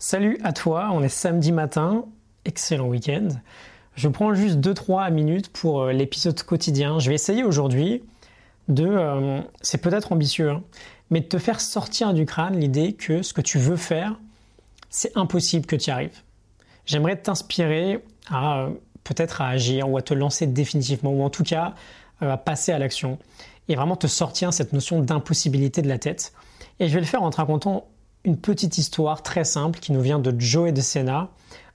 Salut à toi, on est samedi matin, excellent week-end. Je prends juste 2-3 minutes pour euh, l'épisode quotidien. Je vais essayer aujourd'hui de, euh, c'est peut-être ambitieux, hein, mais de te faire sortir du crâne l'idée que ce que tu veux faire, c'est impossible que tu y arrives. J'aimerais t'inspirer à euh, peut-être à agir ou à te lancer définitivement, ou en tout cas à passer à l'action, et vraiment te sortir cette notion d'impossibilité de la tête. Et je vais le faire en te racontant une petite histoire très simple qui nous vient de Joey de Sena,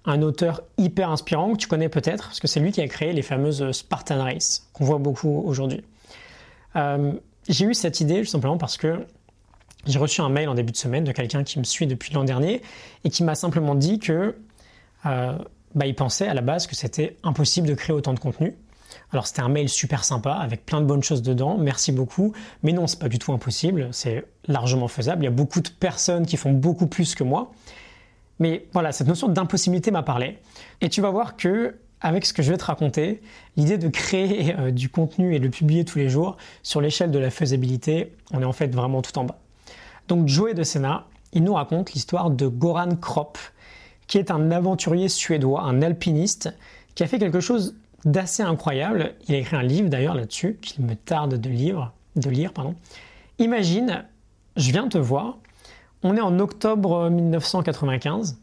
un auteur hyper inspirant que tu connais peut-être, parce que c'est lui qui a créé les fameuses Spartan Race, qu'on voit beaucoup aujourd'hui. Euh, j'ai eu cette idée tout simplement parce que j'ai reçu un mail en début de semaine de quelqu'un qui me suit depuis l'an dernier et qui m'a simplement dit que euh, bah, il pensait à la base que c'était impossible de créer autant de contenu alors c'était un mail super sympa avec plein de bonnes choses dedans, merci beaucoup. Mais non, c'est pas du tout impossible, c'est largement faisable. Il y a beaucoup de personnes qui font beaucoup plus que moi. Mais voilà, cette notion d'impossibilité m'a parlé. Et tu vas voir que avec ce que je vais te raconter, l'idée de créer euh, du contenu et de le publier tous les jours sur l'échelle de la faisabilité, on est en fait vraiment tout en bas. Donc Joey de Sena, il nous raconte l'histoire de Goran Kropp, qui est un aventurier suédois, un alpiniste, qui a fait quelque chose d'assez incroyable. Il a écrit un livre d'ailleurs là-dessus qu'il me tarde de lire. De lire pardon. Imagine, je viens te voir, on est en octobre 1995,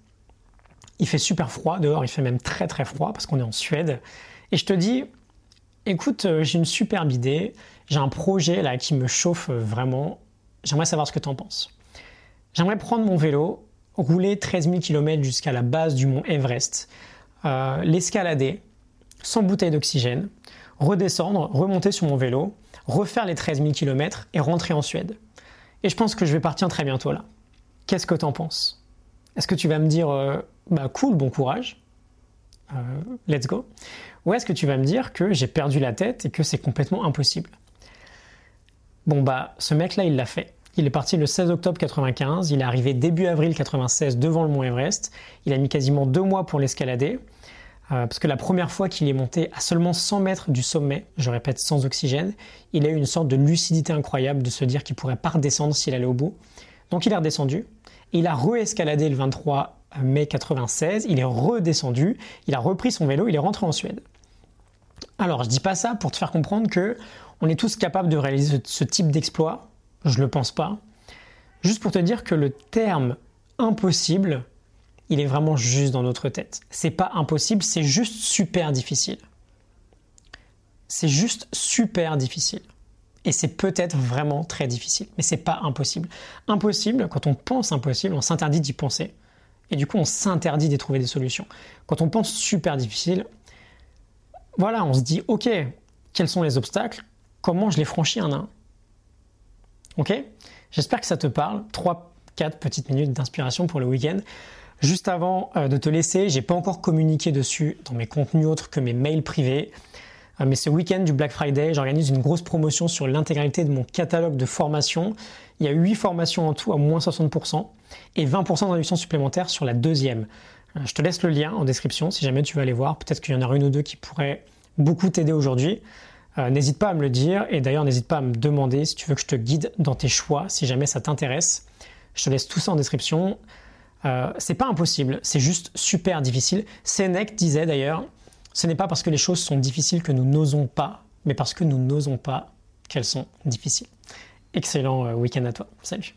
il fait super froid dehors, il fait même très très froid parce qu'on est en Suède, et je te dis, écoute, euh, j'ai une superbe idée, j'ai un projet là qui me chauffe vraiment, j'aimerais savoir ce que tu en penses. J'aimerais prendre mon vélo, rouler 13 000 km jusqu'à la base du mont Everest, euh, l'escalader, sans bouteille d'oxygène, redescendre, remonter sur mon vélo, refaire les 13 000 km et rentrer en Suède. Et je pense que je vais partir très bientôt là. Qu'est-ce que t'en penses? Est-ce que tu vas me dire euh, bah cool, bon courage, euh, let's go Ou est-ce que tu vas me dire que j'ai perdu la tête et que c'est complètement impossible? Bon bah ce mec là il l'a fait. Il est parti le 16 octobre 95, il est arrivé début avril 96 devant le mont Everest, il a mis quasiment deux mois pour l'escalader, euh, parce que la première fois qu'il est monté à seulement 100 mètres du sommet, je répète sans oxygène, il a eu une sorte de lucidité incroyable de se dire qu'il pourrait pas redescendre s'il allait au bout. Donc il est redescendu, il a re-escaladé le 23 mai 96, il est redescendu, il a repris son vélo, il est rentré en Suède. Alors je dis pas ça pour te faire comprendre que on est tous capables de réaliser ce type d'exploit, je le pense pas. Juste pour te dire que le terme impossible il est vraiment juste dans notre tête. C'est pas impossible, c'est juste super difficile. C'est juste super difficile. Et c'est peut-être vraiment très difficile, mais c'est pas impossible. Impossible, quand on pense impossible, on s'interdit d'y penser. Et du coup, on s'interdit d'y trouver des solutions. Quand on pense super difficile, voilà, on se dit, ok, quels sont les obstacles? Comment je les franchis un à un? Ok? J'espère que ça te parle. 3-4 petites minutes d'inspiration pour le week-end. Juste avant euh, de te laisser, j'ai pas encore communiqué dessus dans mes contenus autres que mes mails privés. Euh, mais ce week-end du Black Friday, j'organise une grosse promotion sur l'intégralité de mon catalogue de formations. Il y a 8 formations en tout à moins 60% et 20% de supplémentaire sur la deuxième. Euh, je te laisse le lien en description si jamais tu veux aller voir. Peut-être qu'il y en aura une ou deux qui pourraient beaucoup t'aider aujourd'hui. n'hésite pas à me le dire et d'ailleurs n'hésite pas à me demander si tu veux que je te guide dans tes choix, si jamais ça t'intéresse. Je te laisse tout ça en description. Euh, c'est pas impossible, c'est juste super difficile. Sénèque disait d'ailleurs, ce n'est pas parce que les choses sont difficiles que nous n'osons pas, mais parce que nous n'osons pas qu'elles sont difficiles. Excellent euh, week-end à toi. Salut.